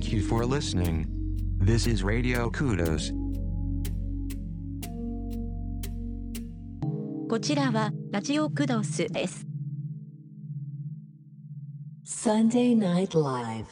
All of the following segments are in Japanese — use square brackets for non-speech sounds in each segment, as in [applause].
Thank you for listening. This is Radio Kudos. こちらはラジオクドスです。 Sunday Night Live.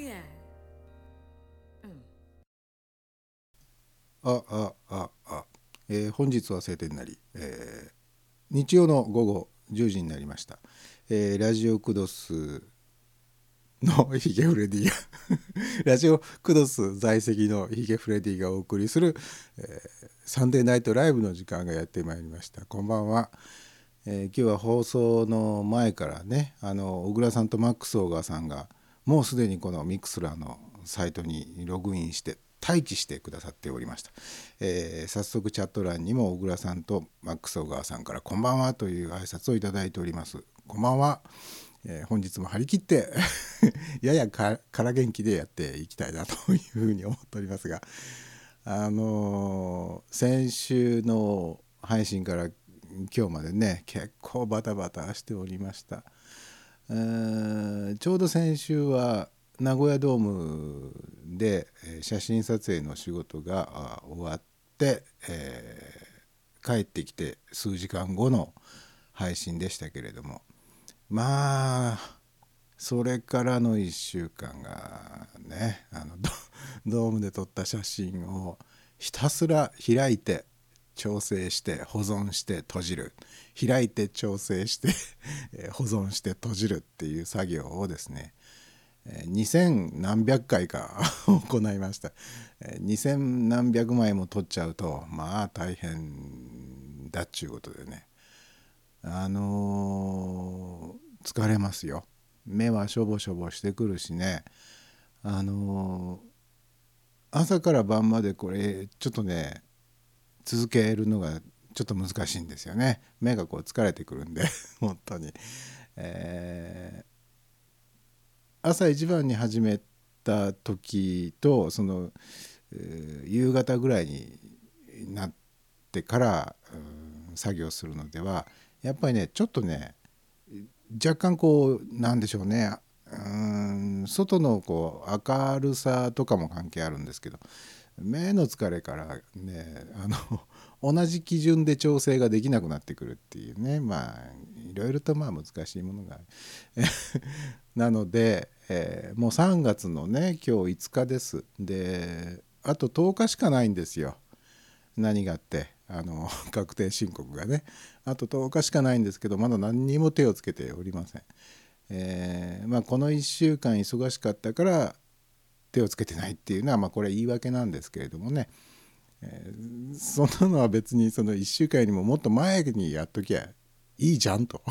Yeah. ああああ、えー本日は晴天なり、えー日曜の午後10時になりました、えーラジオクドスのヒゲフレディが [laughs] ラジオクドス在籍のヒゲフレディがお送りする、えーサンデーナイトライブの時間がやってまいりました。こんばんは、えー今日は放送の前からねあの小倉さんとマックス・オーガーさんがもうすでにこのミクスラーのサイトにログインして待機してくださっておりました、えー早速チャット欄にも小倉さんとマックス・オーガーさんから「こんばんは」という挨拶をいただいております。こんばんは、えー本日も張り切って [laughs] ややか空元気でやっていきたいなというふうに思っておりますがあのー先週の配信から今日までね結構バタバタしておりました。ちょうど先週は名古屋ドームで写真撮影の仕事が終わって、えー帰ってきて数時間後の配信でしたけれども。まあそれからの1週間がねあのドームで撮った写真をひたすら開いて調整して保存して閉じる。開いて調整して [laughs] 保存して閉じるっていう作業をですね2000何百回か [laughs] 行いました。2000何百枚も撮っちゃうとまあ大変だっちゅうことでね。あのー疲れますよ。目はしょぼしょぼしてくるしね。あのー朝から晩までこれちょっとね続けるのがちょっと難しいんですよね。目がこう疲れてくるんで [laughs] 本当に、えー朝一番に始めた時とその、えー夕方ぐらいになってから、作業するのではやっぱりねちょっとね若干こうなんでしょうねうん外のこう明るさとかも関係あるんですけど目の疲れからねあの [laughs] 同じ基準で調整ができなくなってくるっていうねまあいろいろとまあ難しいものがある。[laughs] なので、えーもう3月のね今日5日です。であと10日しかないんですよ。何があってあの [laughs] 確定申告がね。あと10日しかないんですけどまだ何にも手をつけておりません、えーまあ、この1週間忙しかったから手をつけてないっていうのはまあこれは言い訳なんですけれどもね、えーそんなのは別にその1週間よりももっと前にやっときゃいいじゃんと。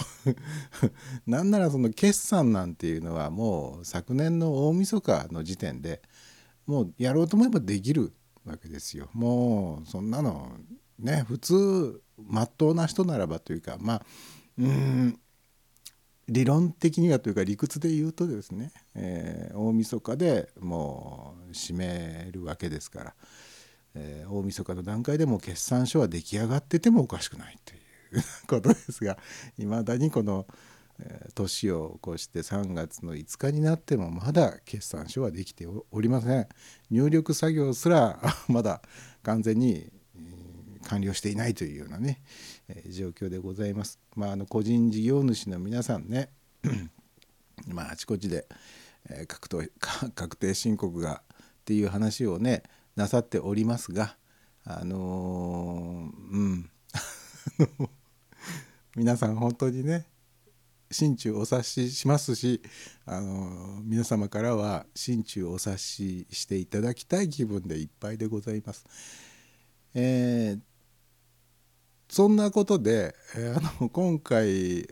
[laughs] なんならその決算なんていうのはもう昨年の大晦日の時点でもうやろうと思えばできるわけですよ。もうそんなのね普通まっとうな人ならばというかまあうーん理論的にはというか理屈で言うとですね、えー大晦日でもう締めるわけですから、えー大晦日の段階でも決算書は出来上がっててもおかしくないという [laughs] ことですがいまだにこの、え年を越して3月の5日になってもまだ決算書はできておりません。入力作業すら [laughs] まだ完全に完了していないというようなね、状況でございます。まあ、あの個人事業主の皆さんね [clears throat] まああちこちで、えー確定 [laughs] 確定申告がっていう話をねなさっておりますがあのーうん [laughs] 皆さん本当にね心中お察ししますし、あの皆様からは心中お察ししていただきたい気分でいっぱいでございます。えーそんなことで、えーあの今回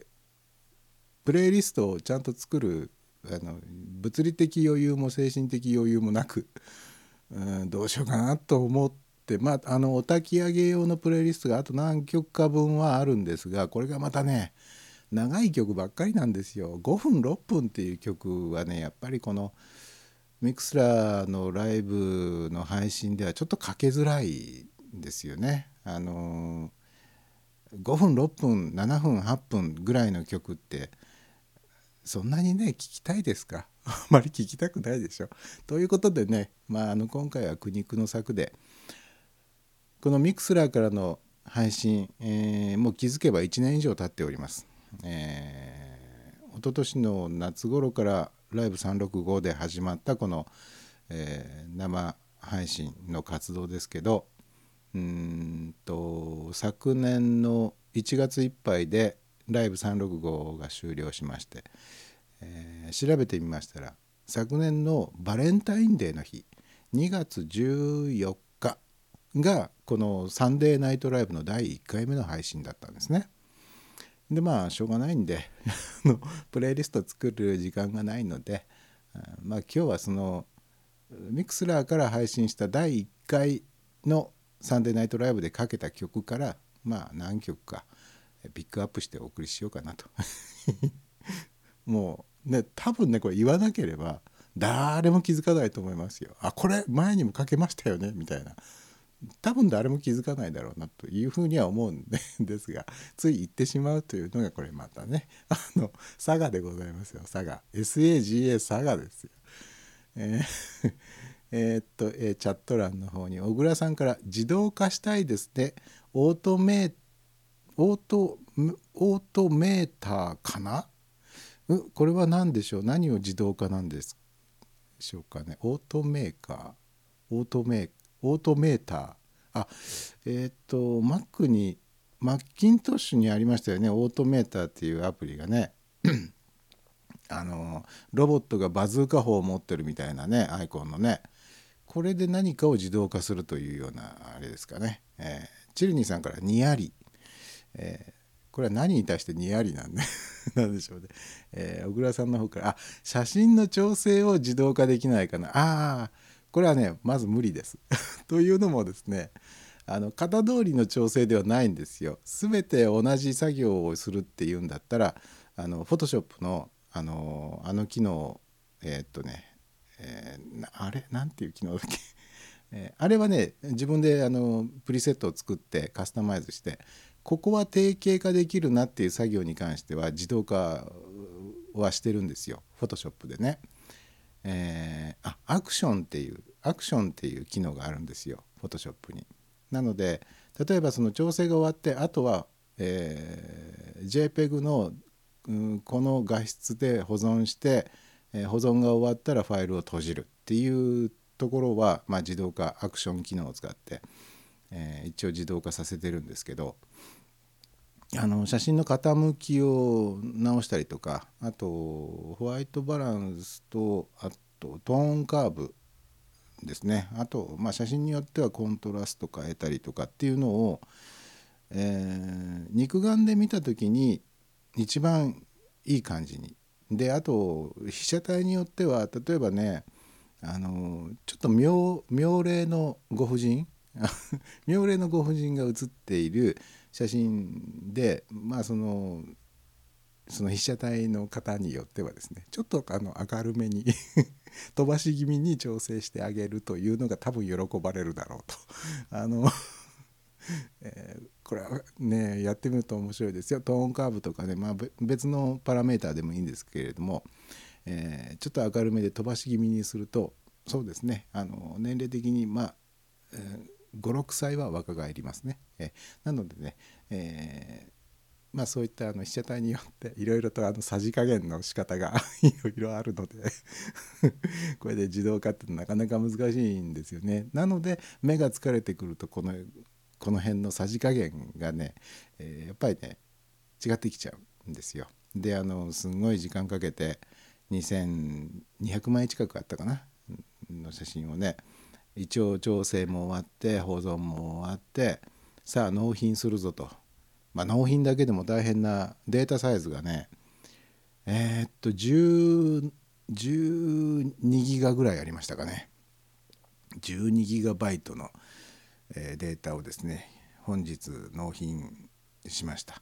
プレイリストをちゃんと作るあの物理的余裕も精神的余裕もなく、[laughs] うん、どうしようかなと思ってまああのお焚き上げ用のプレイリストがあと何曲か分はあるんですがこれがまたね長い曲ばっかりなんですよ5分6分っていう曲はねやっぱりこのMixlr のライブの配信ではちょっとかけづらいんですよね。あの5分6分7分8分ぐらいの曲ってそんなにね聞きたいですか？[laughs] あまり聞きたくないでしょ？ということでね、まあ、あの今回は苦肉の策でこの Mixlr からの配信、えーもう気づけば1年以上経っております。えー一昨年の夏頃からライブ365で始まったこの、えー生配信の活動ですけどうんと昨年の1月いっぱいでライブ365が終了しまして、えー調べてみましたら昨年のバレンタインデーの日2月14日がこのサンデーナイトライブの第1回目の配信だったんですね。でまあしょうがないんで [laughs] プレイリスト作る時間がないのでまあ今日はそのミクスラーから配信した第1回のサンデーナイトライブでかけた曲からまあ何曲かピックアップしてお送りしようかなと。[laughs] もうね多分ねこれ言わなければ誰も気づかないと思いますよ。あこれ前にもかけましたよねみたいな。多分誰も気づかないだろうなというふうには思うんで [laughs] ですがつい言ってしまうというのがこれまたねあの佐賀でございますよ佐賀。SAGA 佐賀ですよ。えーえーっと、えーチャット欄の方に小倉さんから「自動化したいですねオートメオートオートメーターかな?」うこれは何でしょう？何を自動化なんですしょうかね？オートメーカー？オートメーオートメーター？あえっ、と Mac にマッキントッシュにありましたよね。オートメーターっていうアプリがね。[clears throat] あのロボットがバズーカ砲を持ってるみたいなねアイコンのね。これで何かを自動化するというようなあれですかね、えーチルニーさんからニヤリ、えーこれは何に対してニヤリなんで [laughs] なんでしょうね、えー小倉さんの方からあ写真の調整を自動化できないかな。ああこれはねまず無理です。[laughs] というのもですねあの型通りの調整ではないんですよ。全て同じ作業をするっていうんだったらあの Photoshop のあのあの機能えーっとね、えーあれ？なんていう機能だっけ？[laughs] えーあれはね自分であのプリセットを作ってカスタマイズしてここは定型化できるなっていう作業に関しては自動化はしてるんですよ Photoshop でね。えーあアクションっていうアクションっていう機能があるんですよ Photoshop に。なので例えばその調整が終わってあとは、えー JPEG の、うんこの画質で保存して、え保存が終わったらファイルを閉じるっていうところは、まあ、自動化アクション機能を使って、えー一応自動化させてるんですけどあの写真の傾きを直したりとかあとホワイトバランスとあとトーンカーブですね。あと、まあ、写真によってはコントラスト変えたりとかっていうのを、えー肉眼で見た時に一番いい感じにであと被写体によっては例えばねあのちょっと妙妙齢のご婦人 [laughs] 妙齢のご婦人が写っている写真でまあそのその被写体の方によってはですねちょっとあの明るめに [laughs] 飛ばし気味に調整してあげるというのが多分喜ばれるだろうと。あの、[laughs] えーこれはねやってみると面白いですよトーンカーブとかね、まあ、別のパラメーターでもいいんですけれども、えーちょっと明るめで飛ばし気味にするとそうですねあの年齢的にまあ、えー56歳は若返りますね。えーなのでね、えまあそういったあの被写体によっていろいろとあのさじ加減の仕方が [laughs] いろいろあるので [laughs] これで自動化ってなかなか難しいんですよね。なので目が疲れてくるとこのこの辺のさじ加減がね、えーやっぱりね違ってきちゃうんですよ。であのすんごい時間かけて2200枚近くあったかなの写真をね一応調整も終わって保存も終わってさあ納品するぞと、まあ、納品だけでも大変なデータサイズがねえーっと10 12ギガぐらいありましたかね12ギガバイトの、えデータをですね本日納品しました。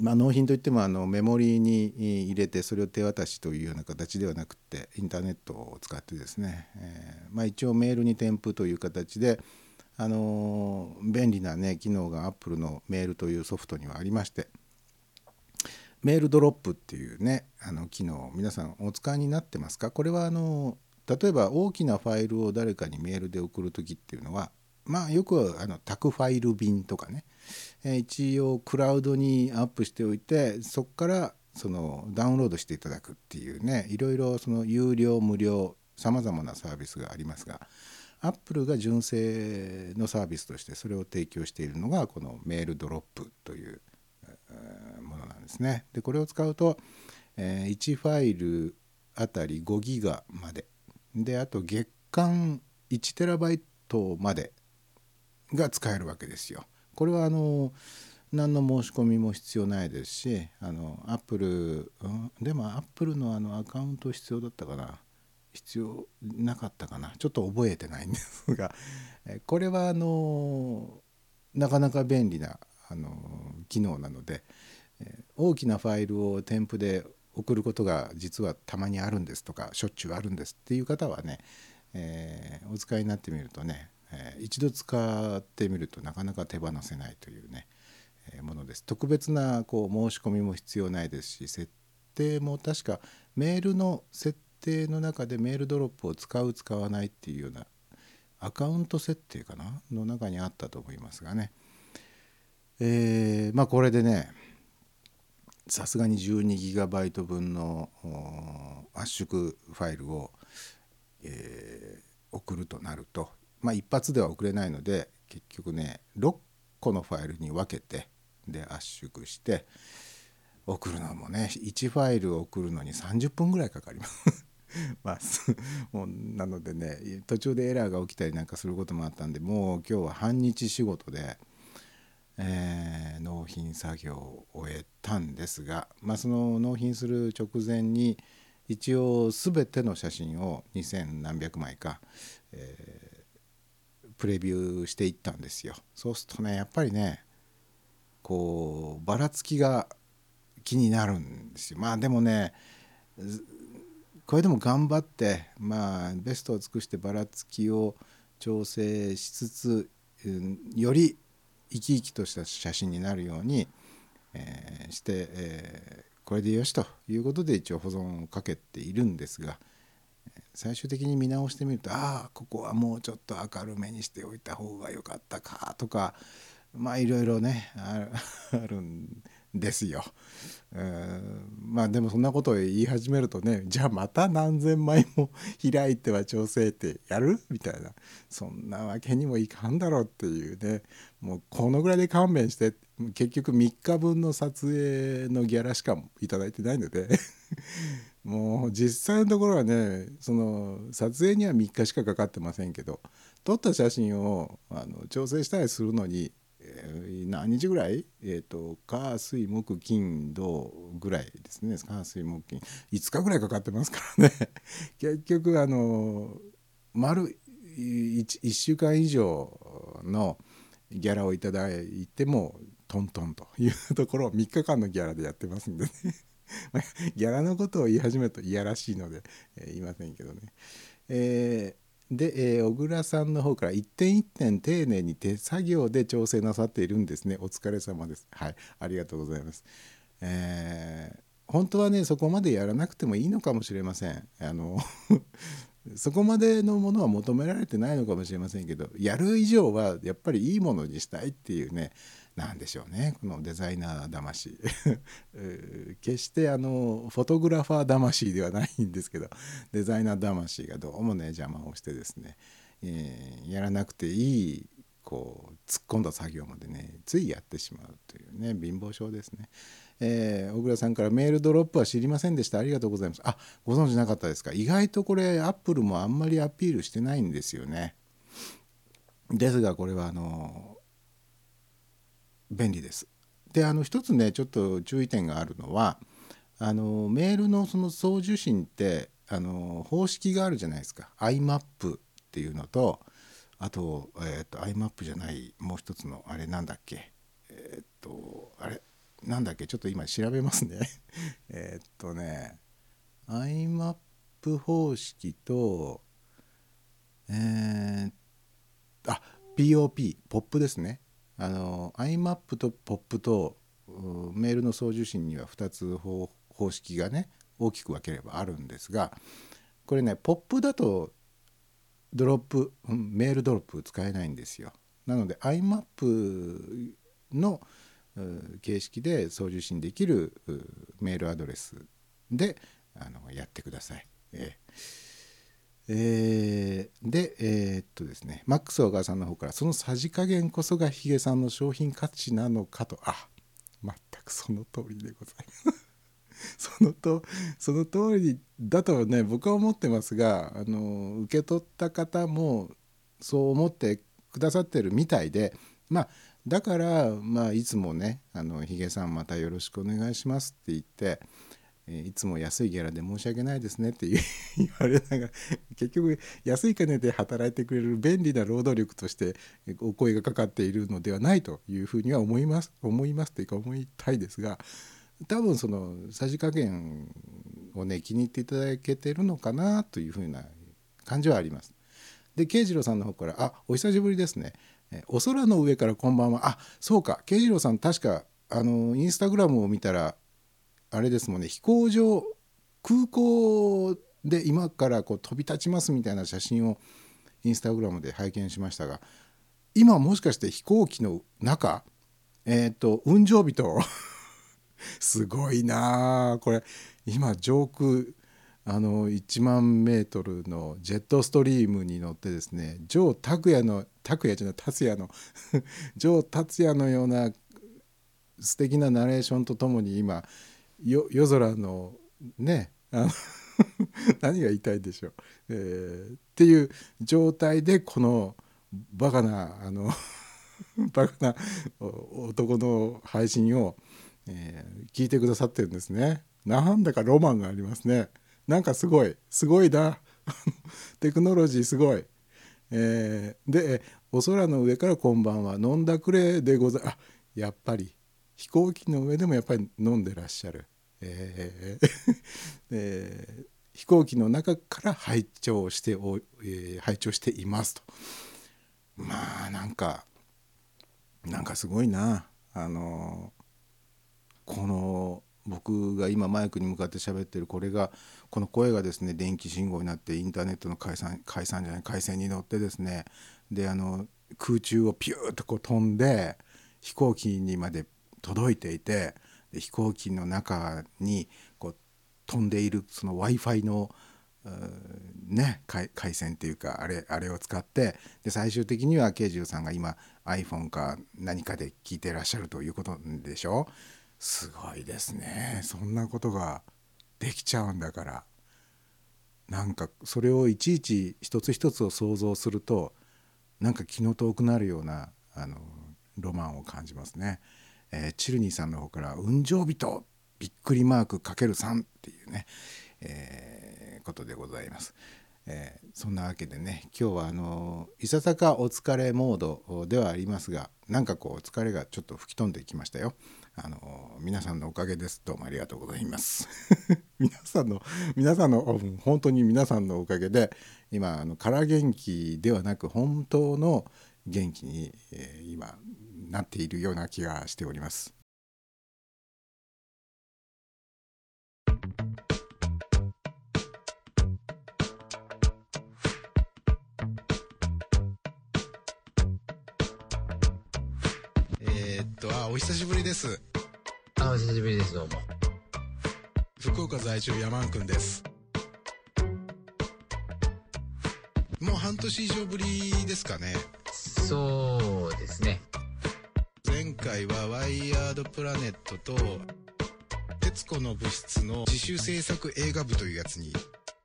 まあ、納品といってもあのメモリーに入れてそれを手渡しというような形ではなくてインターネットを使ってですね、えまあ、一応メールに添付という形で、あの便利な、ね、機能が Apple のメールというソフトにはありましてメールドロップっていうねあの機能皆さんお使いになってますか？これはあの例えば大きなファイルを誰かにメールで送る時っていうのはまあよくあの宅ファイル便とかね、えー一応クラウドにアップしておいてそこからそのダウンロードしていただくっていうねいろいろその有料無料さまざまなサービスがありますがアップルが純正のサービスとしてそれを提供しているのがこのメールドロップというものなんですね。でこれを使うと、えー1ファイルあたり5ギガまでであと月間1テラバイトまでが使えるわけですよ。これはあの何の申し込みも必要ないですしあのアップル、うん、でもアップルのあのアカウント必要だったかな必要なかったかなちょっと覚えてないんですがこれはあのなかなか便利なあの機能なので、大きなファイルを添付で送ることが実はたまにあるんですとかしょっちゅうあるんですっていう方はね、えーお使いになってみるとね、えー一度使ってみるとなかなか手放せないというね、えーものです。特別なこう申し込みも必要ないですし設定も確かメールの設定の中でメールドロップを使う使わないっていうようなアカウント設定かな？の中にあったと思いますがね。えーまあこれでねさすがに 12GB 分の圧縮ファイルを、えー送るとなるとまあ一発では送れないので結局ね6個のファイルに分けてで圧縮して送るのもね1ファイルを送るのに30分ぐらいかかります。[laughs] まあ、もうなのでね途中でエラーが起きたりなんかすることもあったんでもう今日は半日仕事で、えー納品作業を終えたんですが、まあ、その納品する直前に一応全ての写真を2,000何百枚か、えープレビューしていったんですよ。そうするとねやっぱりねこうばらつきが気になるんですよ。まあでもねこれでも頑張ってまあベストを尽くしてばらつきを調整しつつ、うんより生き生きとした写真になるように、えーして、えーこれでよしということで一応保存をかけているんですが最終的に見直してみるとああここはもうちょっと明るめにしておいた方が良かったかとかまあいろいろね [laughs] あるんですよ。まあでもそんなことを言い始めるとねじゃあまた何千枚も開いては調整ってやるみたいなそんなわけにもいかんだろうっていうねもうこのぐらいで勘弁して結局3日分の撮影のギャラしかいただいてないのでもう実際のところはねその撮影には3日しかかかってませんけど撮った写真をあの調整したりするのに、えー何日ぐらい？えっ、と火水木金土ぐらいですね。火水木金。5日ぐらいかかってますからね。[laughs] 結局あの丸 1, 週間以上のギャラをいただいてもトントンというところを3日間のギャラでやってますんでね。[laughs] ギャラのことを言い始めるといやらしいので、えー言いませんけどね。えーで、えー小倉さんの方から一点一点丁寧に手作業で調整なさっているんですね。お疲れ様です。はい、ありがとうございます。えー本当はねそこまでやらなくてもいいのかもしれません。あの [laughs] そこまでのものは求められてないのかもしれませんけどやる以上はやっぱりいいものにしたいっていうねなんでしょうね。このデザイナー魂。[laughs] 決してあのフォトグラファー魂ではないんですけどデザイナー魂がどうもね邪魔をしてですね、えーやらなくていいこう突っ込んだ作業までねついやってしまうというね貧乏症ですね。えー小倉さんからメールドロップは知りませんでした。ありがとうございます。あご存知なかったですか。意外とこれアップルもあんまりアピールしてないんですよね。ですがこれはあの便利です。であの一つねちょっと注意点があるのはあのメールのその送受信ってあの方式があるじゃないですか。IMAP っていうのとあと,、えー、と IMAP じゃないもう一つのあれなんだっけ。えっ、とあれなんだっけ。ちょっと今調べますね。[laughs] えっとね IMAP 方式とえー、あ POP ポップですね。あの IMAP と POP とメールの送受信には2つ方方式がね大きく分ければあるんですがこれね POP だとドロップメールドロップ使えないんですよ。なので IMAP の、形式で送受信できるメールアドレスであのやってください。えーえーでえ。ですねマックス小川さんの方からそのさじ加減こそがヒゲさんの商品価値なのかとあ全くその通りでございます。[laughs] そのとその通りだとね僕は思ってますがあの受け取った方もそう思ってくださってるみたいでまあだから、まあ、いつもね「あのヒゲさんまたよろしくお願いします」って言って、えいつも安いギャラで申し訳ないですねって [laughs] 言われながら結局安い金で働いてくれる便利な労働力としてお声がかかっているのではないというふうには思います思いますというか思いたいですが多分そのさじ加減をね気に入っていただけてるのかなというふうな感じはあります。で慶次郎さんの方から「あお久しぶりですね」え「お空の上からこんばんは」あそうか。慶次郎さん確かあのインスタグラムを見たらあれですもんね飛行場空港で今からこう飛び立ちますみたいな写真をインスタグラムで拝見しましたが今もしかして飛行機の中えっ、と雲上人すごいなこれ。今上空あの1万メートルのジェットストリームに乗ってですねジ拓也の拓也じゃない達也の [laughs] ジ達也のような素敵なナレーションとともに今夜空のねあの [laughs] 何が言いたいでしょう、えーっていう状態でこのバカなあの [laughs] バカな男の配信を、えー聞いてくださってるんですね。なんだかロマンがありますね。なんかすごいすごいな。[laughs] テクノロジーすごい、えーでお空の上からこんばんは。飲んだくれでござあやっぱり。飛行機の上でもやっぱり飲んでらっしゃる、えーえー飛行機の中から拝聴してお、えー拝聴していますと。まあなんかなんかすごいな。あのこの僕が今マイクに向かって喋ってるこれがこの声がですね電気信号になってインターネットの回線回線じゃない回線に乗ってですね。であの空中をピューッとこう飛んで飛行機にまで届いていて飛行機の中にこう飛んでいるその w i f i のね回回線っていうかあれあれを使ってで最終的には慶次郎さんが今 iPhone か何かで聞いてらっしゃるということでしょ？すごいですね。そんなことができちゃうんだから。なんかそれをいちいち一つ一つを想像するとなんか気の遠くなるようなあのロマンを感じますね。えーチルニーさんの方から「雲上人びっくりマークかける3」っていうね、えーことでございます。えーそんなわけでね今日はあのいささかお疲れモードではありますがなんかこう疲れがちょっと吹き飛んできましたよ。あの皆さんのおかげですどうもありがとうございます。[laughs] 皆さんの皆さんの本当に皆さんのおかげで今あの空元気ではなく本当の元気に、えー今なっているような気がしております。えーっと、あ、お久しぶりです。あ、お久しぶりです、どうも。福岡在住山んくんです。もう半年以上ぶりですかね。そうですね。前回はワイヤードプラネットと、徹子の物質の自主制作映画部というやつに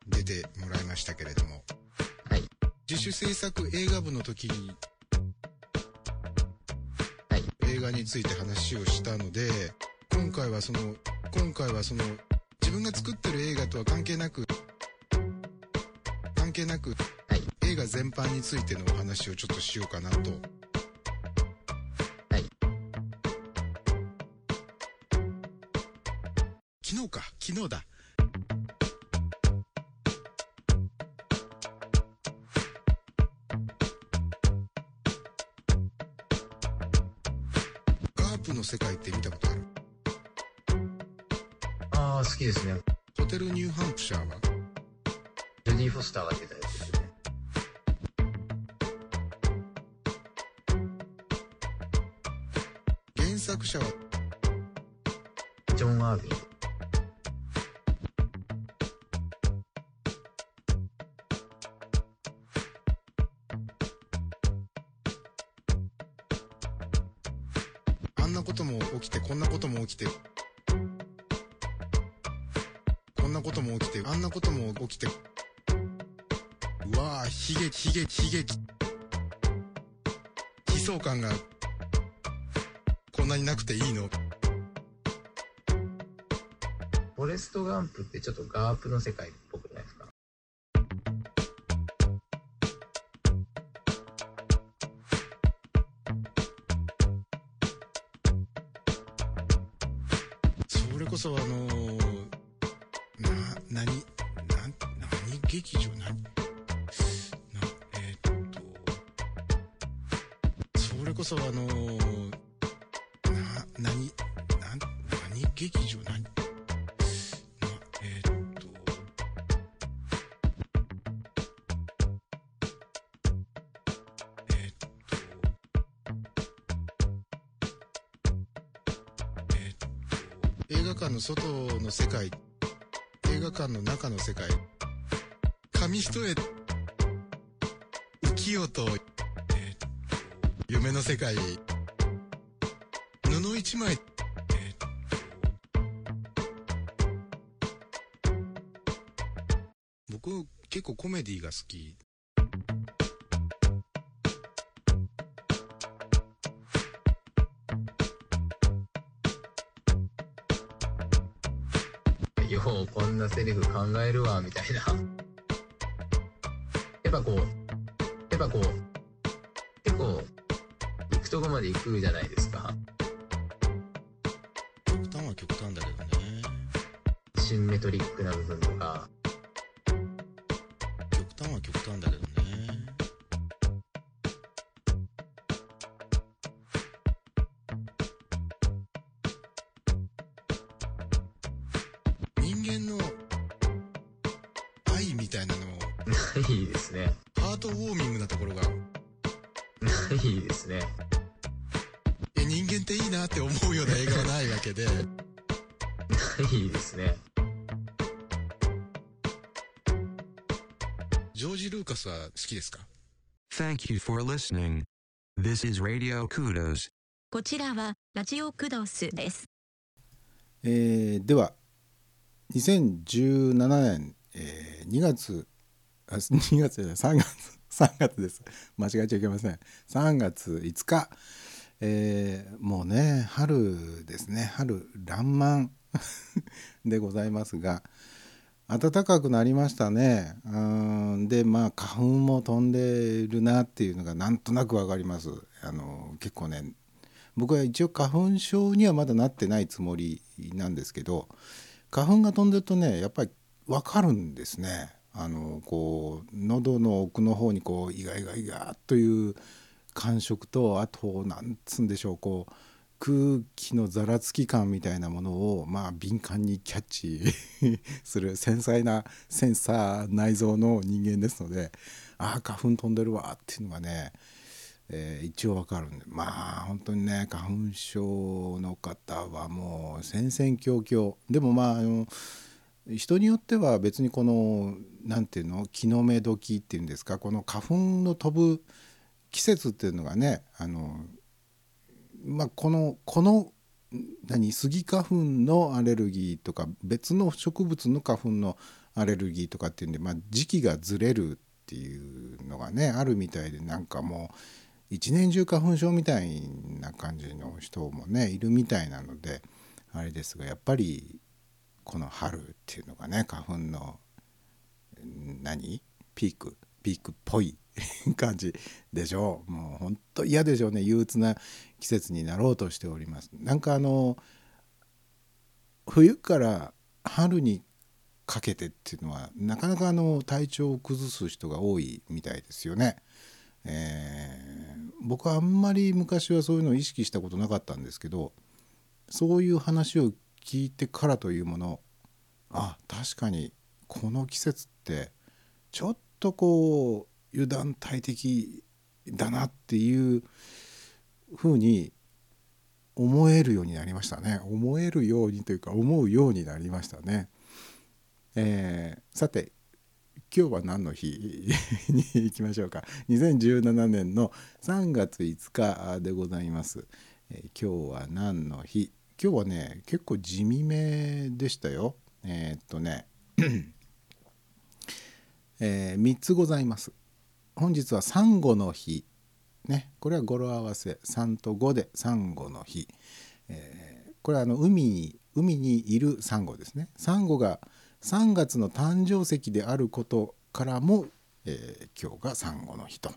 出てもらいましたけれども、はい。自主制作映画部の時に、はい。映画について話をしたので今回はその今回はその自分が作ってる映画とは関係なく関係なく、はい映画全般についてのお話をちょっとしようかなと昨日だガープの世界って見たことある？ああ、好きですね。ホテルニューハンプシャーは？ジョディ・フォスターが出たやつですね。原作者は？ジョン・アービン。感がこんなになくていいの？フォレスト・ガンプってちょっとガープの世界っぽくないですか？それこそあのー、な何なん何劇場？何こそあのー、な何な何劇場何なえっとえっとえっと映画館の外の世界映画館の中の世界紙一重浮世,、と夢の世界。布一枚、僕結構コメディが好き。ようこんなセリフ考えるわみたいな。やっぱこうやっぱこうとこまで行くじゃないですか。極端は極端だけどね。シンメトリックな部分とかルーカスは好きですか？Thank you for listening. This is Radio Kudos. こちらはラジオクドスです。えーでは2017年、えー2月あ2月じゃない3月 [laughs] 3月です間違えちゃいけません3月5日、えーもうね春ですね春爛漫 [laughs] でございますが暖かくなりましたね。うん。でまあ花粉も飛んでるなっていうのがなんとなくわかります。あの結構ね僕は一応花粉症にはまだなってないつもりなんですけど花粉が飛んでるとねやっぱり分かるんですね。あのこう喉の奥の方にこうイガイガイガーという感触とあとなんつうんでしょうこう空気のざらつき感みたいなものをまあ敏感にキャッチ [laughs] する繊細なセンサー内臓の人間ですのでああ花粉飛んでるわっていうのがねえー一応わかるんでまあ本当にね花粉症の方はもう戦々恐々。でもまああの人によっては別にこのなんていうの気の目時っていうんですかこの花粉の飛ぶ季節っていうのがねあのまあこのこの何スギ花粉のアレルギーとか別の植物の花粉のアレルギーとかっていうんで、まあ、時期がずれるっていうのがねあるみたいでなんかもう一年中花粉症みたいな感じの人もねいるみたいなのであれですがやっぱりこの春っていうのがね花粉の何ピークピークっぽい [laughs] 感じでしょう。もう本当嫌でしょうね。憂鬱な季節になろうとしております。なんかあの冬から春にかけてっていうのはなかなかあの体調を崩す人が多いみたいですよね。えー僕はあんまり昔はそういうのを意識したことなかったんですけどそういう話を聞いてからというものあ確かにこの季節ってちょっとこう油断大敵だなっていうふうに思えるようになりましたね。思えるようにというか思うようになりましたね。えーさて今日は何の日に行きましょうか。2017年の3月5日でございます、えー今日は何の日？今日はね結構地味めでしたよ。えーっとね [clears throat] え3つございます。本日はサンゴの日。ねこれは語呂合わせ。3と5でサンゴの日、えーこれはあの海に海にいるサンゴですね。サンゴが3月の誕生石であることからも、えー今日がサンゴの日と。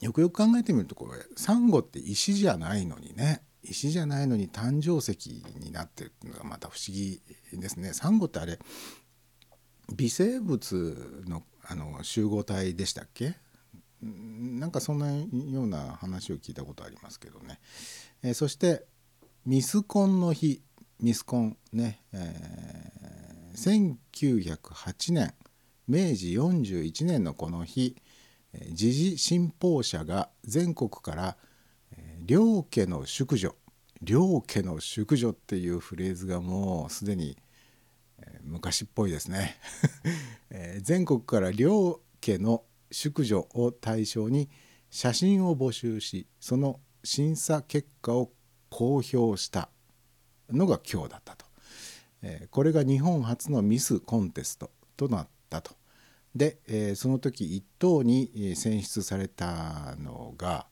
よくよく考えてみるとこれサンゴって石じゃないのにね。石じゃないのに誕生石になってるっていうのがまた不思議ですね。サンゴってあれ微生物のあの集合体でしたっけ？なんかそんなような話を聞いたことありますけどね、えーそしてミスコンの日。ミスコンね、えー1908年明治41年のこの日。時事信報社が全国からえ両家の淑女。両家の淑女っていうフレーズがもうすでに昔っぽいですね、[laughs] えー全国から両家の淑女を対象に写真を募集しその審査結果を公表したのが今日だったと、えーこれが日本初のミスコンテストとなったと。で、えーその時一等に選出されたのが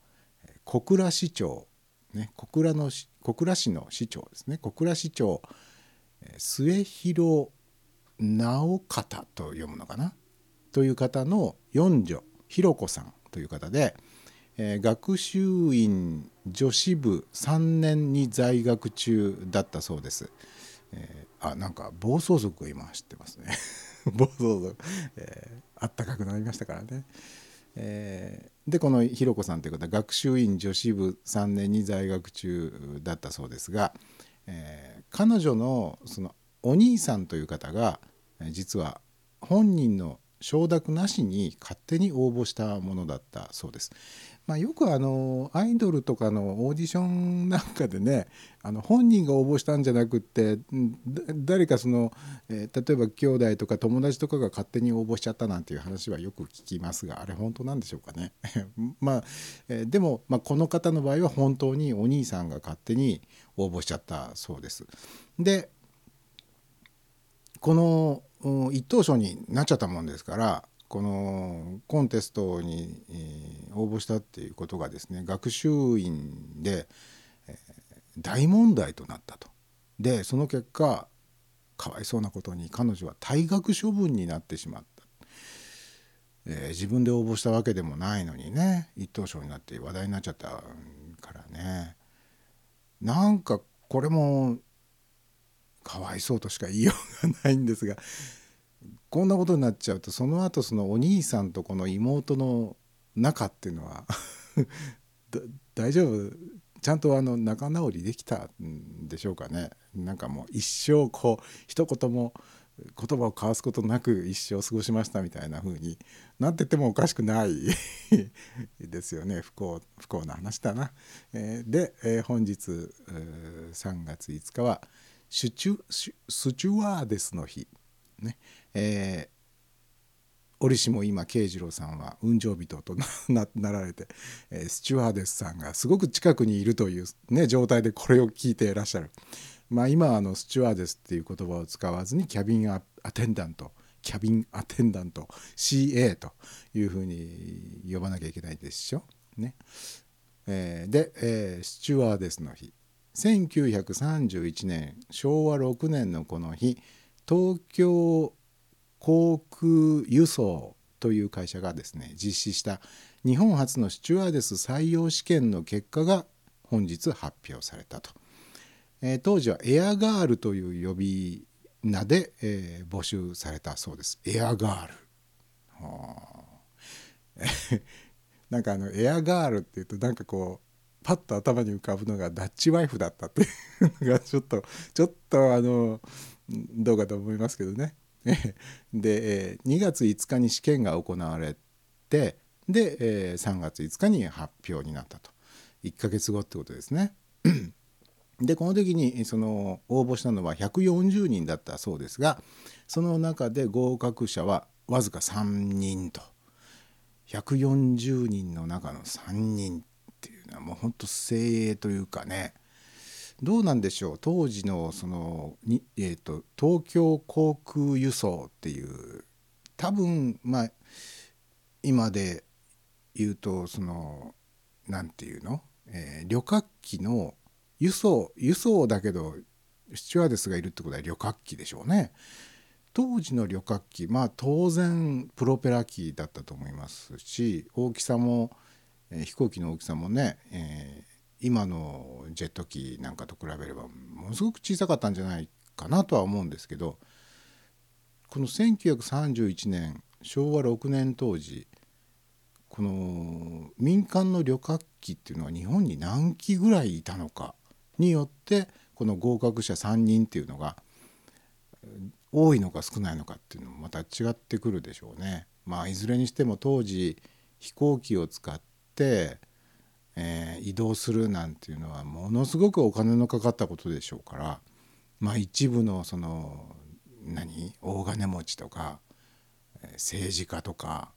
小倉市長、ね、小倉の小倉市の市長ですね。小倉市長末広直方と読むのかな？という方の四女ひろ子さんという方で、えー学習院女子部3年に在学中だったそうです。えーあなんか暴走族が今走ってますね [laughs] 暴走族、えーあったかくなりましたからね。えーでこのひろこさんという方学習院女子部3年に在学中だったそうですが、えー彼女のそのお兄さんという方が実は本人の承諾なしに勝手に応募したものだったそうです。まあ、よくあのアイドルとかのオーディションなんかでねあの本人が応募したんじゃなくって誰かその、えー例えば兄弟とか友達とかが勝手に応募しちゃったなんていう話はよく聞きますがあれ本当なんでしょうかね。[laughs] まあ、えーでも、まあ、この方の場合は本当にお兄さんが勝手に応募しちゃったそうです。でこの一等賞になっちゃったもんですからこのコンテストに、応募したっていうことがですね学習院で、え大問題となったと。でその結果かわいそうなことに彼女は退学処分になってしまった。えー自分で応募したわけでもないのにね一等賞になって話題になっちゃったからねなんかこれもかわいそうとしか言いようがないんですがこんなことになっちゃうとその後そのお兄さんとこの妹の仲っていうのは [laughs] 大丈夫？ちゃんとあの仲直りできたんでしょうかね？なんかもう一生こう一言も言葉を交わすことなく一生過ごしましたみたいな風になっててもおかしくない [laughs] ですよね。不幸不幸な話だな。えーで、えー本日3月5日はシチュスチュワーデスの日。ねえー折しも今慶次郎さんは運上人と [laughs] なられて、えースチュワーデスさんがすごく近くにいるという、ね、状態でこれを聞いていらっしゃる。まあ、今はあのスチュワーデスっていう言葉を使わずにキャビンアアテンダントキャビンアテンダント CA というふうに呼ばなきゃいけないでしょ。ねえーで、えースチュワーデスの日1931年昭和6年のこの日東京航空輸送という会社がですね実施した日本初のスチュワーデス採用試験の結果が本日発表されたと。えー当時はエアガールという呼び名で、えー募集されたそうです。エアガール。は [laughs] なんかあのエアガールっていうとなんかこうパッと頭に浮かぶのがダッチワイフだったっていうのがちょっと [laughs] ちょっとあのどうかと思いますけどね。[laughs] で、2月5日に試験が行われてで、3月5日に発表になったと1ヶ月後ってことですね。[clears throat] でこの時にその応募したのは140人だったそうですがその中で合格者はわずか3人と140人の中の3人っていうもうほんと精鋭というかねどうなんでしょう当時のそのに、えーと、東京航空輸送っていう多分まあ今で言うとその何て言うの、えー、旅客機の輸送輸送だけどスチュワーデスがいるってことは旅客機でしょうね。当時の旅客機まあ当然プロペラ機だったと思いますし大きさも、え、飛行機の大きさもね、えー、今のジェット機なんかと比べればものすごく小さかったんじゃないかなとは思うんですけどこの1931年昭和6年当時この民間の旅客機っていうのは日本に何機ぐらいいたのかによってこの合格者3人っていうのが多いのか少ないのかっていうのもまた違ってくるでしょうね。まあ、いずれにしても当時飛行機を使っ、えー、移動するなんていうのはものすごくお金のかかったことでしょうから、まあ、一部のその何？大金持ちとか政治家とか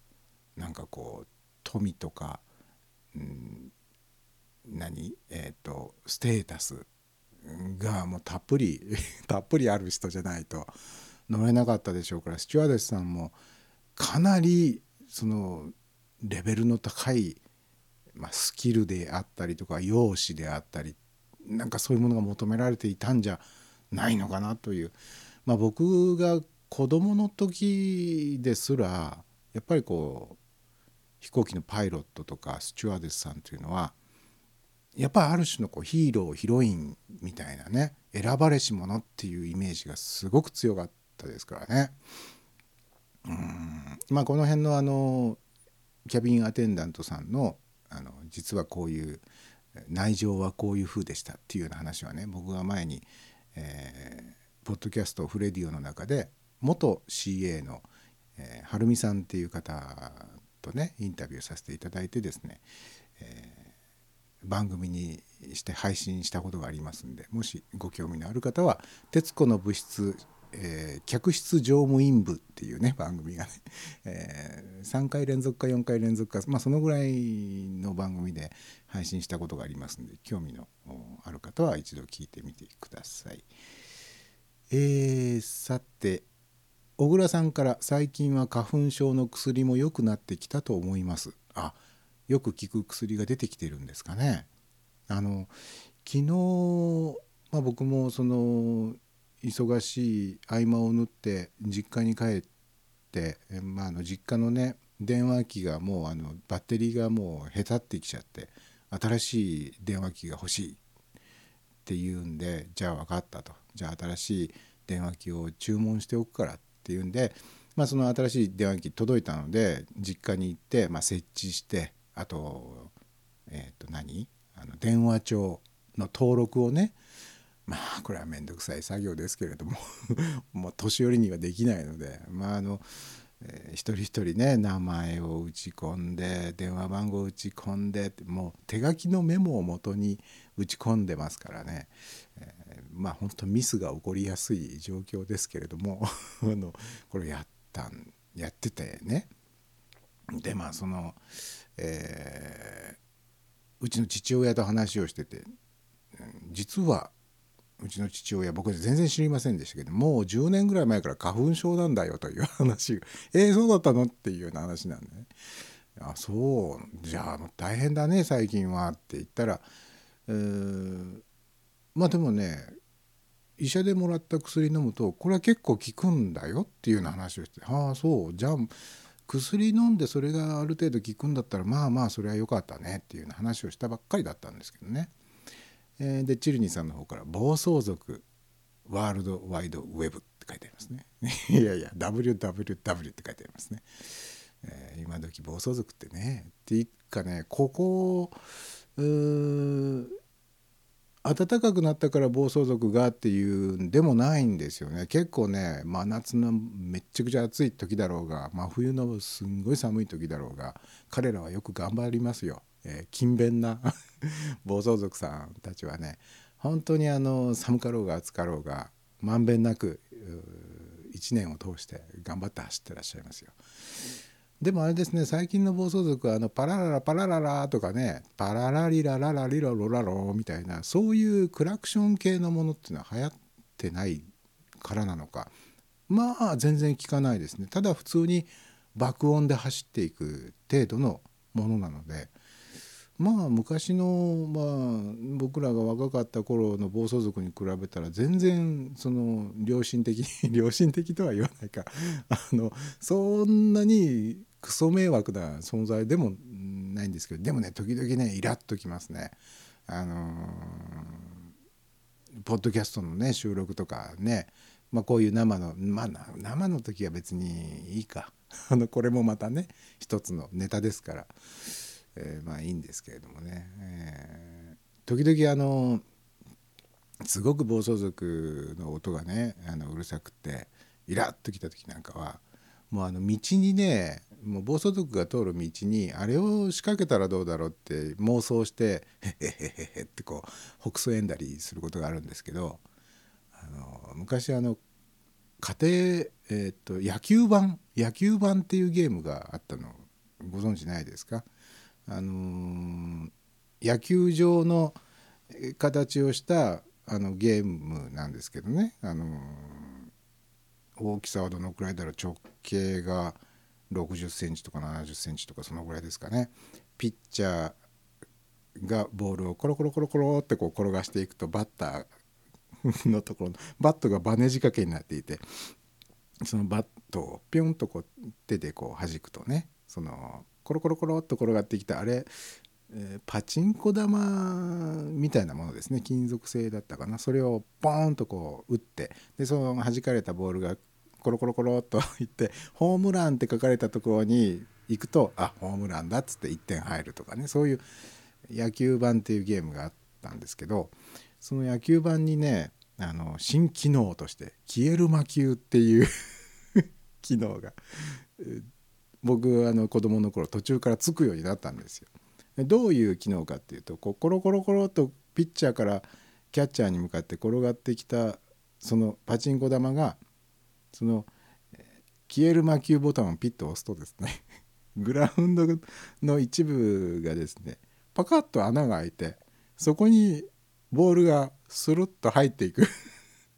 なんかこう富とか、うん、何？えっ、ー、とステータスがもうたっぷり [laughs] たっぷりある人じゃないと乗れなかったでしょうからスチュワーデスさんもかなりそのレベルの高い、まあ、スキルであったりとか容姿であったりなんかそういうものが求められていたんじゃないのかなという、まあ、僕が子供の時ですらやっぱりこう飛行機のパイロットとかスチュワーデスさんというのはやっぱりある種のこうヒーローヒロインみたいなね選ばれし者っていうイメージがすごく強かったですからね。うんまあこの辺のあのキャビンアテンダントさんのあの実はこういう内情はこういう風でしたっていうような話はね僕が前に、えー、ポッドキャストフレディオの中で元 CA の、えー、はるみさんっていう方とねインタビューさせていただいてですね、えー番組にして配信したことがありますんでもしご興味のある方は「徹子の部室」えー、客室乗務員部っていうね番組がね、[laughs] えー、3回連続か4回連続か、まあ、そのぐらいの番組で配信したことがありますんで興味のある方は一度聞いてみてください。えー、さて小倉さんから最近は花粉症の薬も良くなってきたと思います。あよく効く薬が出てきてるんですかね。あの昨日、まあ、僕もその忙しい合間を縫って実家に帰って、まあ、あの実家のね電話機がもうあのバッテリーがもうへたってきちゃって新しい電話機が欲しいっていうんでじゃあ分かったと。じゃあ新しい電話機を注文しておくからっていうんで、まあ、その新しい電話機届いたので実家に行って、まあ、設置してあとえっ、ー、と何？あの電話帳の登録をねまあこれは面倒くさい作業ですけれども [laughs] もう年寄りにはできないのでまああの、えー、一人一人ね名前を打ち込んで電話番号を打ち込んでもう手書きのメモをもとに打ち込んでますからね、えー、まあ本当ミスが起こりやすい状況ですけれども [laughs] あのこれやったんやっててね。でまあそのえー、うちの父親と話をしてて実はうちの父親僕全然知りませんでしたけどもう10年ぐらい前から花粉症なんだよという話が「[laughs] えー、そうだったの?」っていうような話なんでね「あそうじゃあ大変だね最近は」って言ったら、えー、まあでもね医者でもらった薬飲むとこれは結構効くんだよっていうような話をして「ああそうじゃあ薬飲んでそれがある程度効くんだったらまあまあそれは良かったねっていうような話をしたばっかりだったんですけどね。えー、でチルニーさんの方から「暴走族ワールドワイドウェブ」って書いてありますね。[laughs] いやいや WWW って書いてありますね。えー、今時暴走族ってねっていうかねここう暖かくなったから暴走族がっていうんでもないんですよね結構ね真夏のめっちゃくちゃ暑い時だろうが真冬のすんごい寒い時だろうが彼らはよく頑張りますよ、えー、勤勉な [laughs] 暴走族さんたちはね本当にあの寒かろうが暑かろうがまんべんなく1年を通して頑張って走ってらっしゃいますよ。でもあれですね最近の暴走族はあのパラララパラララとかねパララリラララリラロラロみたいなそういうクラクション系のものっていうのは流行ってないからなのかまあ全然聞かないですねただ普通に爆音で走っていく程度のものなのでまあ昔の、まあ、僕らが若かった頃の暴走族に比べたら全然その良心的 [laughs] 良心的とは言わないか。あのそんなにクソ迷惑な存在でもないんですけどでもね時々ねイラッときますね。あのーポッドキャストのね収録とかね、まあ、こういう生のまあ生の時は別にいいか。あのこれもまたね一つのネタですから、えーまあいいんですけれどもね、えー時々あのすごく暴走族の音がねあのうるさくてイラッときた時なんかはもうあの道にねもう暴走族が通る道にあれを仕掛けたらどうだろうって妄想して「へへへへへ」ってこう北総えんだりすることがあるんですけどあの昔あの家庭、えー、と野球盤野球盤っていうゲームがあったのご存知ないですか？あの野球場の形をしたあのゲームなんですけどね、あの大きさはどのくらいだろう。直径が60センチとか70センチとかそのぐらいですかね。ピッチャーがボールをコロコロコロコロってこう転がしていくとバッターのところのバットがバネ仕掛けになっていてそのバットをピョンとこう手でこう弾くとねそのコロコロコロっと転がってきたあれ、えーパチンコ玉みたいなものですね。金属製だったかな。それをポーンとこう打ってでその弾かれたボールがコロコロコロっといってホームランって書かれたところに行くとあホームランだっつって1点入るとかね。そういう野球盤っていうゲームがあったんですけどその野球盤にねあの新機能として消える魔球っていう [laughs] 機能が僕あの子供の頃途中からつくようになったんですよ。どういう機能かっていうとこうコロコロコロとピッチャーからキャッチャーに向かって転がってきたそのパチンコ玉がその消える魔球ボタンをピッと押すとですね [laughs] グラウンドの一部がですねパカッと穴が開いてそこにボールがスルッと入っていくっ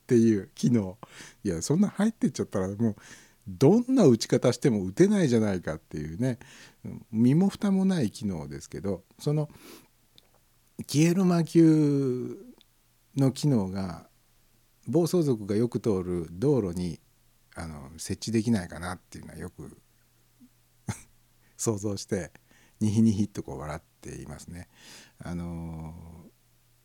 ていう機能いやそんな入ってっちゃったらもうどんな打ち方しても打てないじゃないかっていうね身も蓋もない機能ですけどその消える魔球の機能が暴走族がよく通る道路にあの設置できないかなっていうのはよく想像してニヒニヒっとこう笑っていますね。あの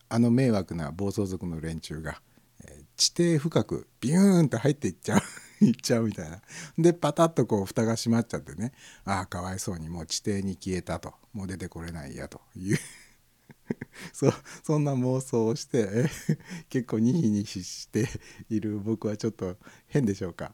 あの迷惑な暴走族の連中が、えー地底深くビューンと入っていっちゃういっちゃうみたいな。でパタッとこう蓋が閉まっちゃってね。ああかわいそうにもう地底に消えたと。もう出てこれないやと。いう。[laughs] そそんな妄想をして結構ニヒニヒしている僕はちょっと変でしょうか。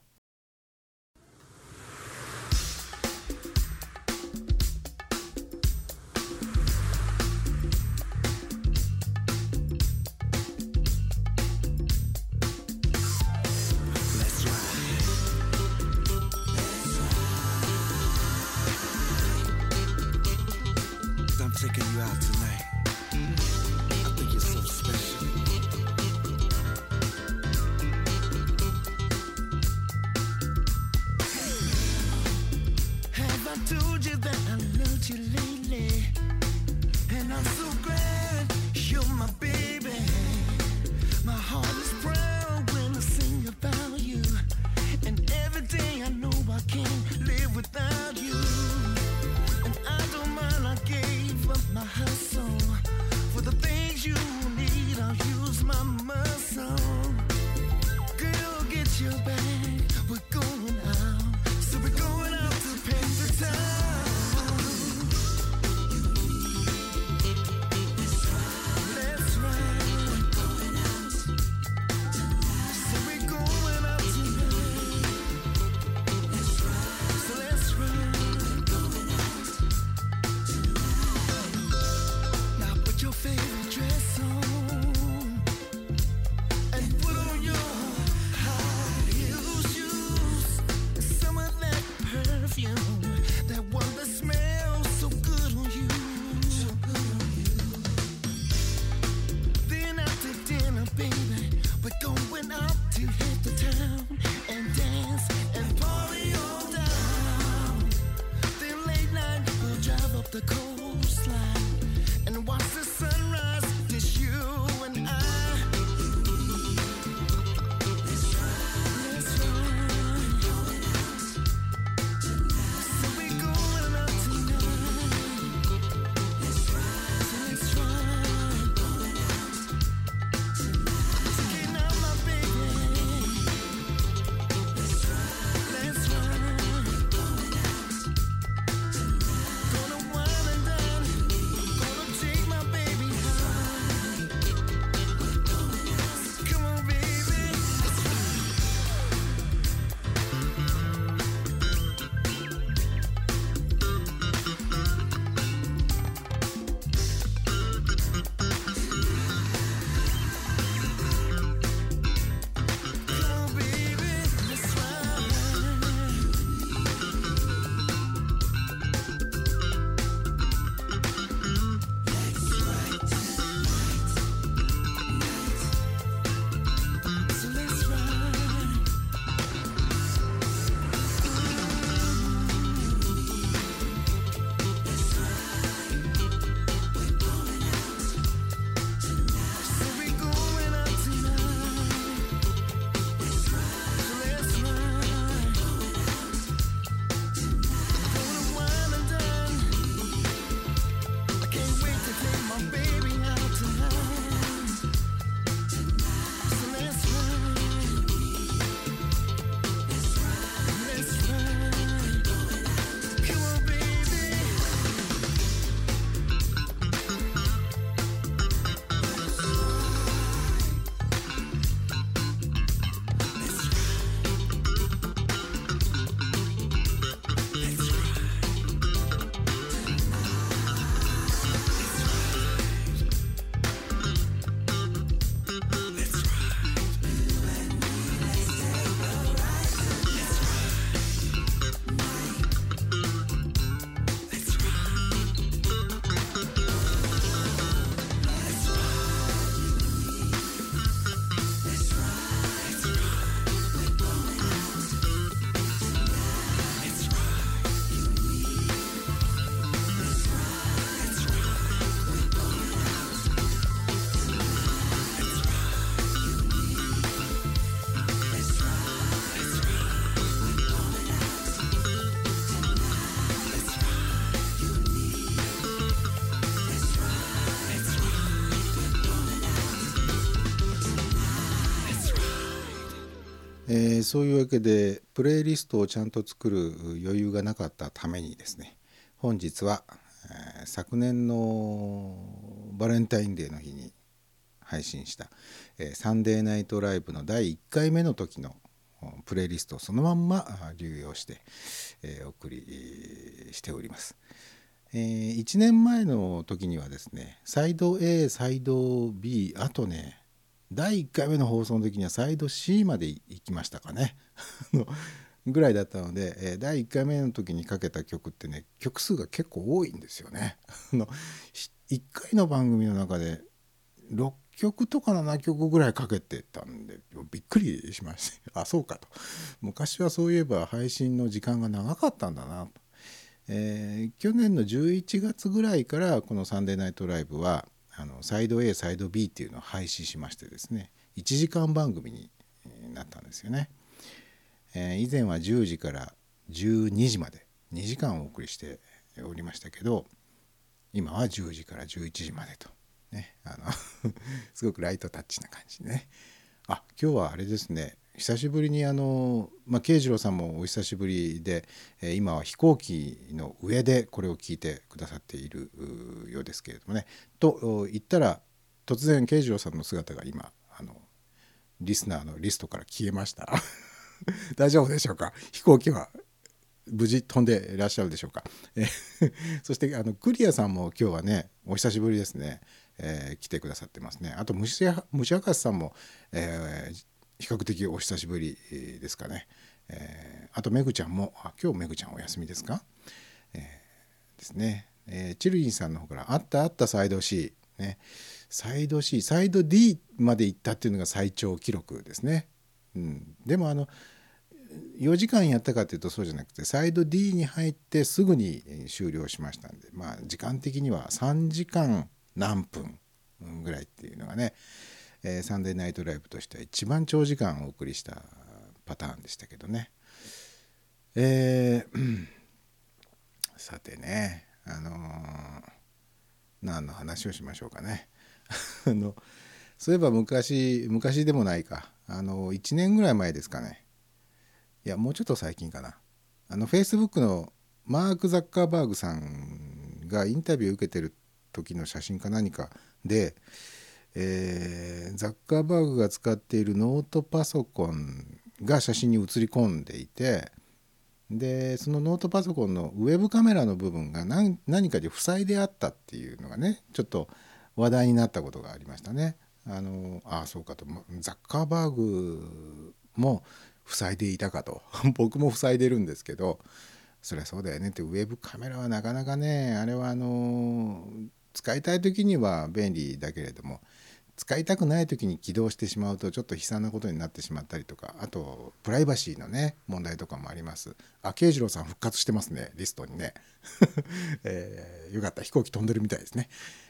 えーそういうわけでプレイリストをちゃんと作る余裕がなかったためにですね本日は、えー昨年のバレンタインデーの日に配信した、えーサンデーナイトライブの第1回目の時のプレイリストをそのまんま流用して、えお送りしております。え1年前の時にはですねサイド A サイド B あとね第1回目の放送の時にはサイド C まで行きましたかね。[laughs] ぐらいだったので、え第1回目の時にかけた曲ってね曲数が結構多いんですよね。[laughs] あの1回の番組の中で6曲とか7曲ぐらいかけてたんでびっくりしました。[laughs] あそうかと。昔はそういえば配信の時間が長かったんだな。と、えー去年の11月ぐらいからこの「サンデーナイトライブは」あのサイド A サイド B っていうのを廃止しましてですね1時間番組になったんですよね、えー以前は10時から12時まで2時間お送りしておりましたけど今は10時から11時までとねあの [laughs] すごくライトタッチな感じでね。あ今日はあれですね。久しぶりにあの、まあ、慶次郎さんもお久しぶりで、えー今は飛行機の上でこれを聞いてくださっているようですけれどもねと言ったら突然慶次郎さんの姿が今あのリスナーのリストから消えました [laughs] 大丈夫でしょうか？飛行機は無事飛んでいらっしゃるでしょうか？えー [laughs] そしてあのクリアさんも今日はねお久しぶりですね、えー来てくださってますね。あと虫虫明かしさんも、えー比較的お久しぶりですかね。えーあとめぐちゃんもあ今日めぐちゃんお休みですか、えーですね。えーチルリンさんの方から「あったあったサイド C」ねサイド C サイド D まで行ったっていうのが最長記録ですね。うん、でもあの4時間やったかというとそうじゃなくてサイド D に入ってすぐに終了しましたんでまあ時間的には3時間何分ぐらいっていうのがね、えーサンデーナイトライブとしては一番長時間お送りしたパターンでしたけどね。えーさてねあのー何の話をしましょうかね。[laughs] あのそういえば昔昔でもないかあの1年ぐらい前ですかねいやもうちょっと最近かなあのフェイスブックのマーク・ザッカーバーグさんがインタビュー受けてる時の写真か何かで、えーザッカーバーグが使っているノートパソコンが写真に写り込んでいてでそのノートパソコンのウェブカメラの部分が何何かで塞いであったっていうのがねちょっと話題になったことがありましたね。あのあそうかとザッカーバーグも塞いでいたかと [laughs] 僕も塞いでるんですけどそりゃそうだよねってウェブカメラはなかなかねあれはあの使いたい時には便利だけれども使いたくない時に起動してしまうとちょっと悲惨なことになってしまったりとかあとプライバシーのね問題とかもあります。あ慶次郎さん復活してますねリストにね、[laughs] えーよかった。飛行機飛んでるみたいですね、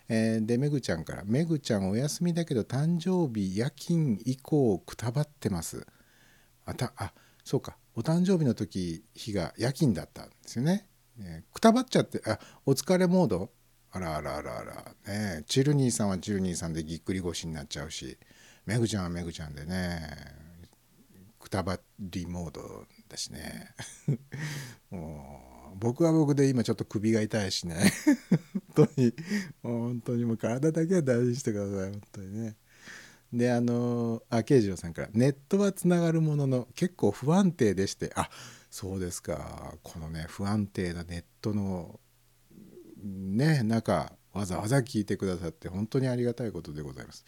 えーでめぐちゃんから「めぐちゃんお休みだけど誕生日夜勤以降くたばってます」あたあそうか。お誕生日の時日が夜勤だったんですよね、えーくたばっちゃってあお疲れモードあらあらあらあら。ねチルニーさんはチルニーさんでぎっくり腰になっちゃうし。めぐちゃんはめぐちゃんでね。くたばりモードだしね。[laughs] もう僕は僕で今ちょっと首が痛いしね。[laughs] 本当に。本当にもう体だけは大事にしてください。本当にね。であのあ慶次郎さんから「ネットはつながるものの結構不安定でして。あそうですか。このね不安定なネットのね中わざわざ聞いてくださって本当にありがたいことでございます。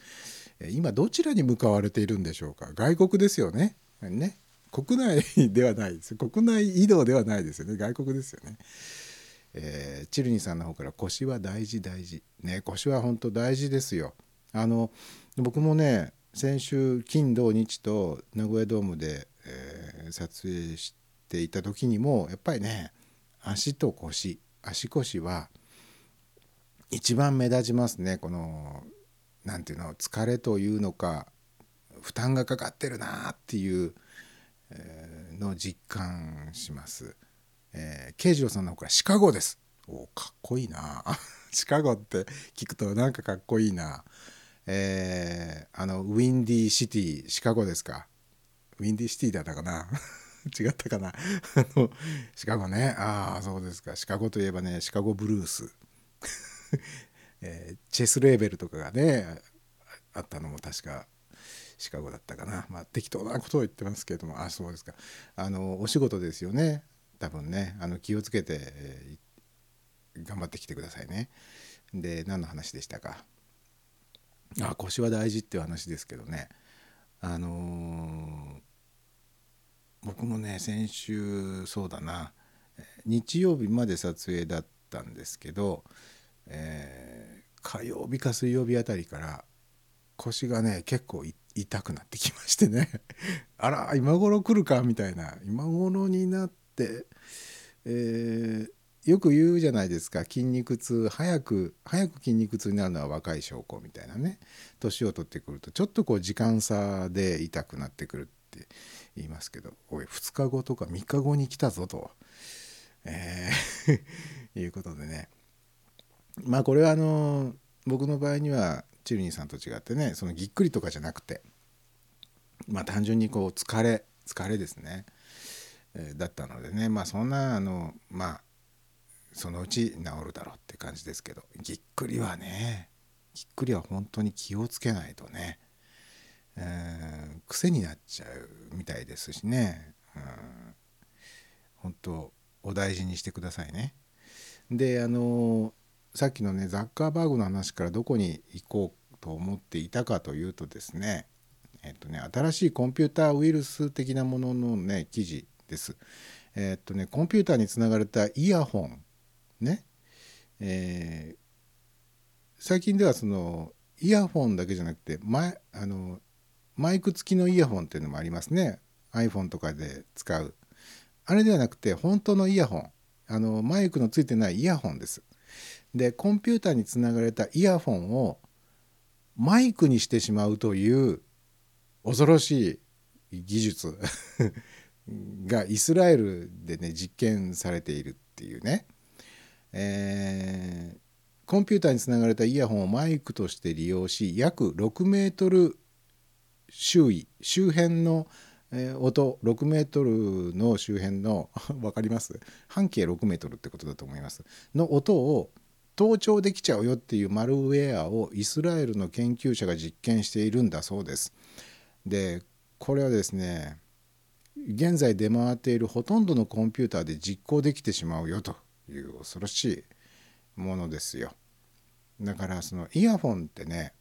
え今どちらに向かわれているんでしょうか？外国ですよね。ね国内ではないです国内移動ではないですよね外国ですよね。えーチルニーさんの方から腰は大事大事ね腰は本当大事ですよ。あの僕もね先週金土日と名古屋ドームで、えー撮影していた時にもやっぱりね足と腰足腰は一番目立ちますねこのなんていうの疲れというのか負担がかかってるなっていう、のを実感します。えー、慶次郎さんの方かシカゴです。おかっこいいな。[laughs] シカゴって聞くとなんかかっこいいな。えーあのウィンディーシティシカゴですか。ウィンディーシティだったかな [laughs] 違ったかなあのシカゴねああそうですかシカゴといえばねシカゴブルース、[laughs] えーチェスレーベルとかがねあったのも確かシカゴだったかな。まあ適当なことを言ってますけれどもあそうですか。あのお仕事ですよね。多分ね。あの気をつけて、えー頑張ってきてくださいね。で何の話でしたか？あ腰は大事っていう話ですけどね。あのー僕もね先週そうだな。日曜日まで撮影だったんですけど、えー火曜日か水曜日あたりから腰がね結構痛くなってきましてね。[laughs] あら今頃来るかみたいな。今頃になって、えーよく言うじゃないですか。筋肉痛早く早く筋肉痛になるのは若い証拠みたいなね。年を取ってくるとちょっとこう時間差で痛くなってくるって言いますけどおい2日後とか3日後に来たぞと、えー [laughs] いうことでね。まあこれはあの僕の場合にはチルニーさんと違ってねそのぎっくりとかじゃなくてまあ単純にこう疲れ疲れですね、えだったのでねまあそんなあのまあそのうち治るだろうって感じですけどぎっくりはねぎっくりは本当に気をつけないとね、えー癖になっちゃうみたいですしね、うん、本当お大事にしてくださいね。であのさっきのねザッカーバーグの話からどこに行こうと思っていたかというとですねえっとね新しいコンピューターウイルス的なもののね記事です。えっとねコンピューターにつながれたイヤホンね、えー最近ではそのイヤホンだけじゃなくてマイあのマイク付きのイヤホンっていうのもありますね。iPhone とかで使う。あれではなくて本当のイヤホン。あのマイクのついてないイヤホンです。でコンピューターにつながれたイヤホンをマイクにしてしまうという恐ろしい技術 [laughs] がイスラエルでね実験されているっていうね、えーコンピューターにつながれたイヤホンをマイクとして利用し約6メートル周囲周辺の、音6メートルの周辺の [laughs] 分かります？半径6メートルってことだと思います。の音を盗聴できちゃうよっていうマルウェアをイスラエルの研究者が実験しているんだそうです。でこれはですね現在出回っているほとんどのコンピューターで実行できてしまうよという恐ろしいものですよ。だからそのイヤホンってね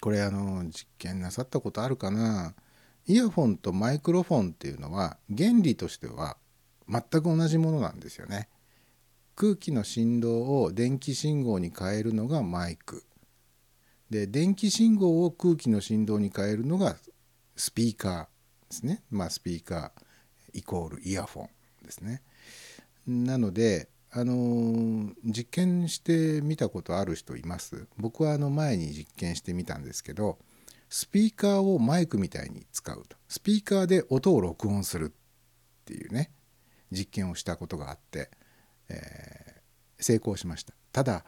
これあの実験なさったことあるかなイヤホンとマイクロフォンっていうのは原理としては全く同じものなんですよね。空気の振動を電気信号に変えるのがマイク。で電気信号を空気の振動に変えるのがスピーカーですね。まあスピーカーイコールイヤフォンですね。なのであの実験してみたことある人います？僕はあの前に実験してみたんですけどスピーカーをマイクみたいに使うと。スピーカーで音を録音するっていうね実験をしたことがあって、えー成功しました。ただ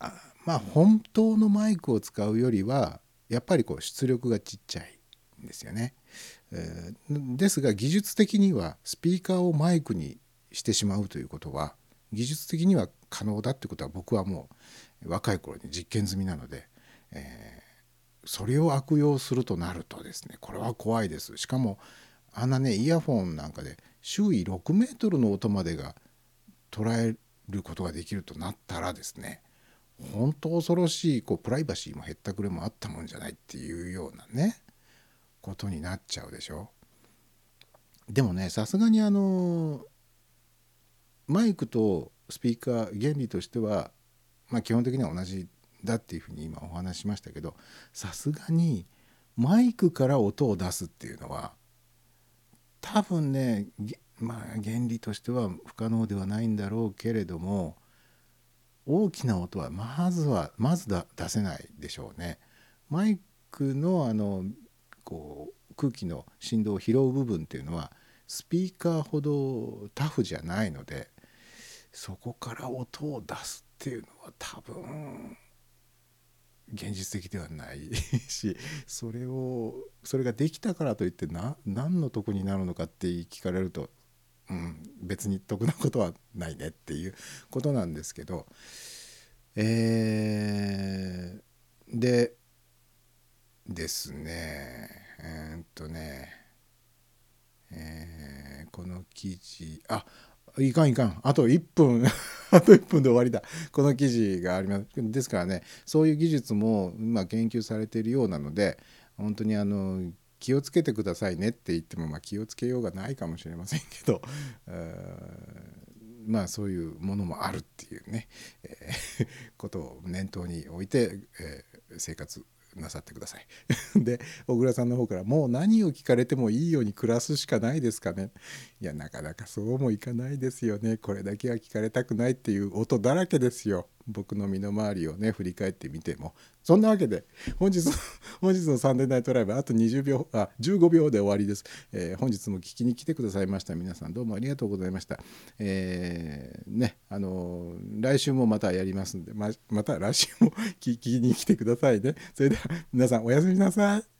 あまあ本当のマイクを使うよりはやっぱりこう出力がちっちゃいんですよね、えーですが技術的にはスピーカーをマイクにしてしまうということは技術的には可能だってことは僕はもう若い頃に実験済みなので、えーそれを悪用するとなるとですねこれは怖いです。しかもあんなねイヤフォンなんかで周囲6メートルの音までが捉えることができるとなったらですね本当恐ろしいこうプライバシーもへったくれもあったもんじゃないっていうようなねことになっちゃうでしょ。でもねさすがにあのマイクとスピーカー原理としては、まあ、基本的には同じだっていうふうに今お話しましたけどさすがにマイクから音を出すっていうのは多分ねまあ原理としては不可能ではないんだろうけれども大きな音はまずはまずだ出せないでしょうね。マイクのあのこう空気の振動を拾う部分っていうのはスピーカーほどタフじゃないのでそこから音を出すっていうのは多分現実的ではないしそれをそれができたからといって何の得になるのかって聞かれると、うん、別に得なことはないねっていうことなんですけどえーでですねえーっとねえーこの記事あいかんいかん。あと1分。[laughs] あと1分で終わりだ。この記事があります。ですからねそういう技術も今研究されているようなので本当にあの気をつけてくださいねって言っても、まあ、気をつけようがないかもしれませんけど [laughs] えーまあそういうものもあるっていうね、えーことを念頭に置いて、えー生活なさってください。[laughs] で小倉さんの方から「もう何を聞かれてもいいように暮らすしかないですかね」いやなかなかそうもいかないですよね。これだけは聞かれたくないっていう音だらけですよ。僕の身の回りをね振り返ってみても。そんなわけで本日 [laughs] 本日のサンデーナイトライブあと20秒あ15秒で終わりです、えー本日も聞きに来てくださいました。皆さんどうもありがとうございました。えーねあのー来週もまたやりますんでままた来週も [laughs] 聞きに来てくださいね。それでは皆さんおやすみなさい。